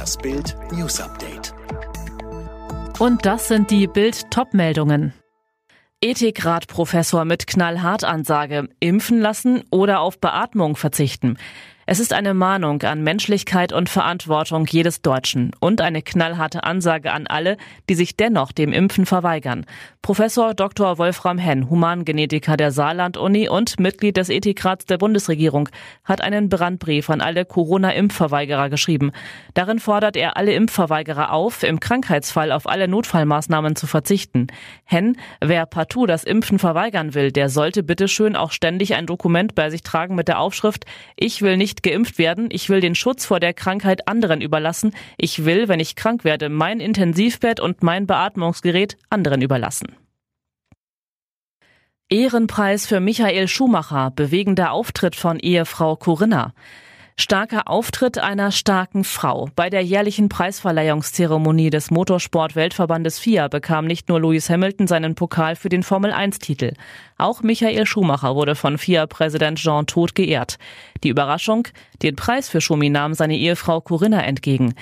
Das Bild News Update. Und das sind die Bild Topmeldungen. Ethikrat-Professor mit Knallhart-Ansage: Impfen lassen oder auf Beatmung verzichten. Es ist eine Mahnung an Menschlichkeit und Verantwortung jedes Deutschen und eine knallharte Ansage an alle, die sich dennoch dem Impfen verweigern. Professor Dr. Wolfram Henn, Humangenetiker der Saarland-Uni und Mitglied des Ethikrats der Bundesregierung, hat einen Brandbrief an alle Corona-Impfverweigerer geschrieben. Darin fordert er alle Impfverweigerer auf, im Krankheitsfall auf alle Notfallmaßnahmen zu verzichten. Henn, wer partout das Impfen verweigern will, der sollte bitteschön auch ständig ein Dokument bei sich tragen mit der Aufschrift Ich will nicht geimpft werden, ich will den Schutz vor der Krankheit anderen überlassen, ich will, wenn ich krank werde, mein Intensivbett und mein Beatmungsgerät anderen überlassen. Ehrenpreis für Michael Schumacher, bewegender Auftritt von Ehefrau Corinna. Starker Auftritt einer starken Frau. Bei der jährlichen Preisverleihungszeremonie des Motorsport-Weltverbandes FIA bekam nicht nur Lewis Hamilton seinen Pokal für den Formel-1-Titel. Auch Michael Schumacher wurde von FIA-Präsident Jean Todt geehrt. Die Überraschung? Den Preis für Schumi nahm seine Ehefrau Corinna entgegen.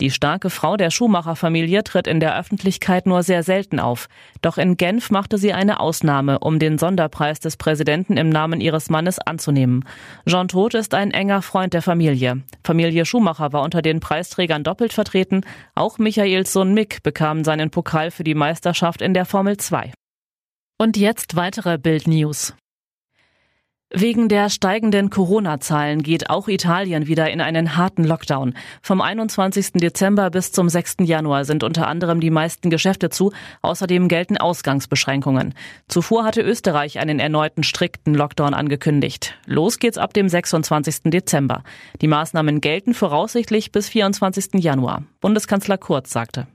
Die starke Frau der Schumacher-Familie tritt in der Öffentlichkeit nur sehr selten auf. Doch in Genf machte sie eine Ausnahme, um den Sonderpreis des Präsidenten im Namen ihres Mannes anzunehmen. Jean Todt ist ein enger Freund der Familie. Familie Schumacher war unter den Preisträgern doppelt vertreten. Auch Michaels Sohn Mick bekam seinen Pokal für die Meisterschaft in der Formel 2. Und jetzt weitere Bild News. Wegen der steigenden Corona-Zahlen geht auch Italien wieder in einen harten Lockdown. Vom 21. Dezember bis zum 6. Januar sind unter anderem die meisten Geschäfte zu. Außerdem gelten Ausgangsbeschränkungen. Zuvor hatte Österreich einen erneuten strikten Lockdown angekündigt. Los geht's ab dem 26. Dezember. Die Maßnahmen gelten voraussichtlich bis 24. Januar. Bundeskanzler Kurz sagte.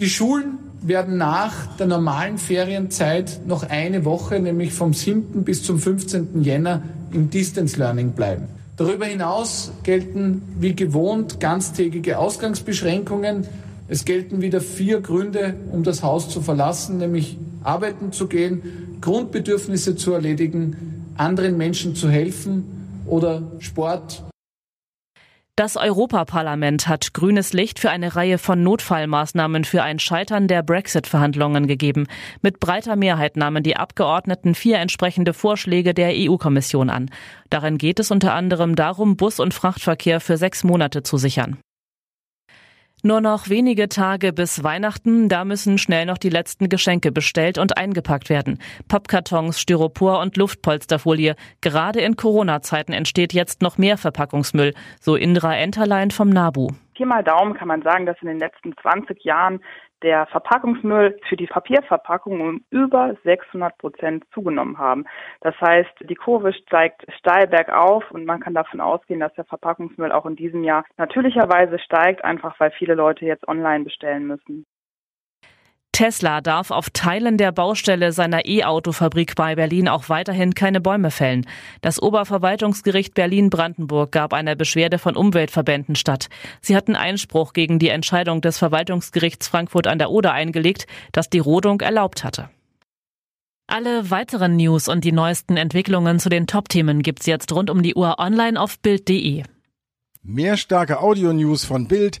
Die Schulen werden nach der normalen Ferienzeit noch eine Woche, nämlich vom 7. bis zum 15. Jänner, im Distance Learning bleiben. Darüber hinaus gelten wie gewohnt ganztägige Ausgangsbeschränkungen. Es gelten wieder vier Gründe, um das Haus zu verlassen, nämlich arbeiten zu gehen, Grundbedürfnisse zu erledigen, anderen Menschen zu helfen oder Sport das Europaparlament hat grünes Licht für eine Reihe von Notfallmaßnahmen für ein Scheitern der Brexit-Verhandlungen gegeben. Mit breiter Mehrheit nahmen die Abgeordneten vier entsprechende Vorschläge der EU-Kommission an. Darin geht es unter anderem darum, Bus- und Frachtverkehr für sechs Monate zu sichern. Nur noch wenige Tage bis Weihnachten, da müssen schnell noch die letzten Geschenke bestellt und eingepackt werden. Pappkartons, Styropor und Luftpolsterfolie. Gerade in Corona-Zeiten entsteht jetzt noch mehr Verpackungsmüll, so Indra Enterlein vom NABU. Hier mal Daumen kann man sagen, dass in den letzten 20 Jahren der Verpackungsmüll für die Papierverpackung um über 600 Prozent zugenommen haben. Das heißt, die Kurve steigt steil bergauf und man kann davon ausgehen, dass der Verpackungsmüll auch in diesem Jahr natürlicherweise steigt, einfach weil viele Leute jetzt online bestellen müssen. Tesla darf auf Teilen der Baustelle seiner E-Auto-Fabrik bei Berlin auch weiterhin keine Bäume fällen. Das Oberverwaltungsgericht Berlin-Brandenburg gab einer Beschwerde von Umweltverbänden statt. Sie hatten Einspruch gegen die Entscheidung des Verwaltungsgerichts Frankfurt an der Oder eingelegt, das die Rodung erlaubt hatte. Alle weiteren News und die neuesten Entwicklungen zu den Top-Themen gibt's jetzt rund um die Uhr online auf Bild.de. Mehr starke Audio-News von Bild